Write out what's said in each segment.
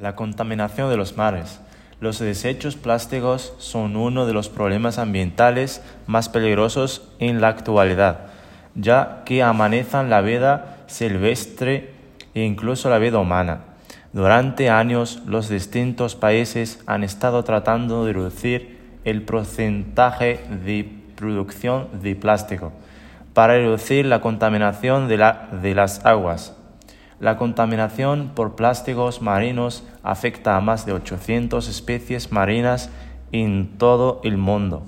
La contaminación de los mares. Los desechos plásticos son uno de los problemas ambientales más peligrosos en la actualidad, ya que amenazan la vida silvestre e incluso la vida humana. Durante años, los distintos países han estado tratando de reducir el porcentaje de producción de plástico para reducir la contaminación de, de las aguas la contaminación por plásticos marinos afecta a más de 800 especies marinas en todo el mundo,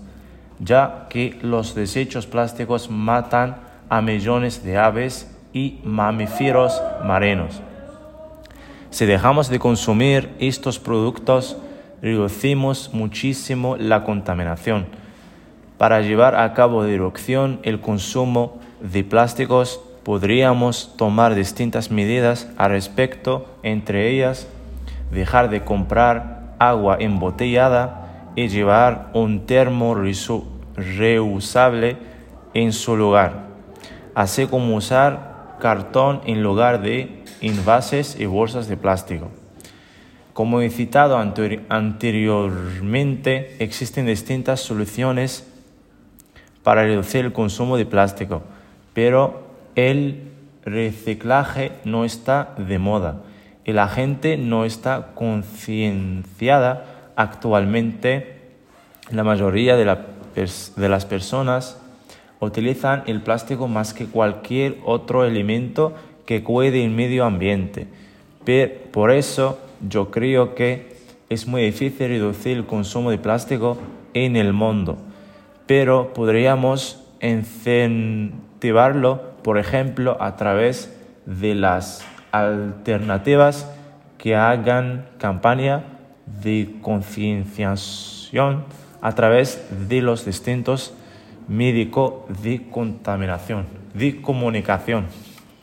ya que los desechos plásticos matan a millones de aves y mamíferos marinos. Si dejamos de consumir estos productos, reducimos muchísimo la contaminación. Para llevar a cabo de reducción el consumo de plásticos podríamos tomar distintas medidas al respecto, entre ellas dejar de comprar agua embotellada y llevar un termo reusable en su lugar, así como usar cartón en lugar de envases y bolsas de plástico. Como he citado anteriormente, existen distintas soluciones para reducir el consumo de plástico, pero el reciclaje no está de moda y la gente no está concienciada actualmente. La mayoría de, las personas utilizan el plástico más que cualquier otro elemento que cuide el medio ambiente. por eso yo creo que es muy difícil reducir el consumo de plástico en el mundo, pero podríamos incentivarlo por ejemplo, a través de las alternativas que hagan campaña de concienciación a través de los distintos médicos de contaminación, de comunicación.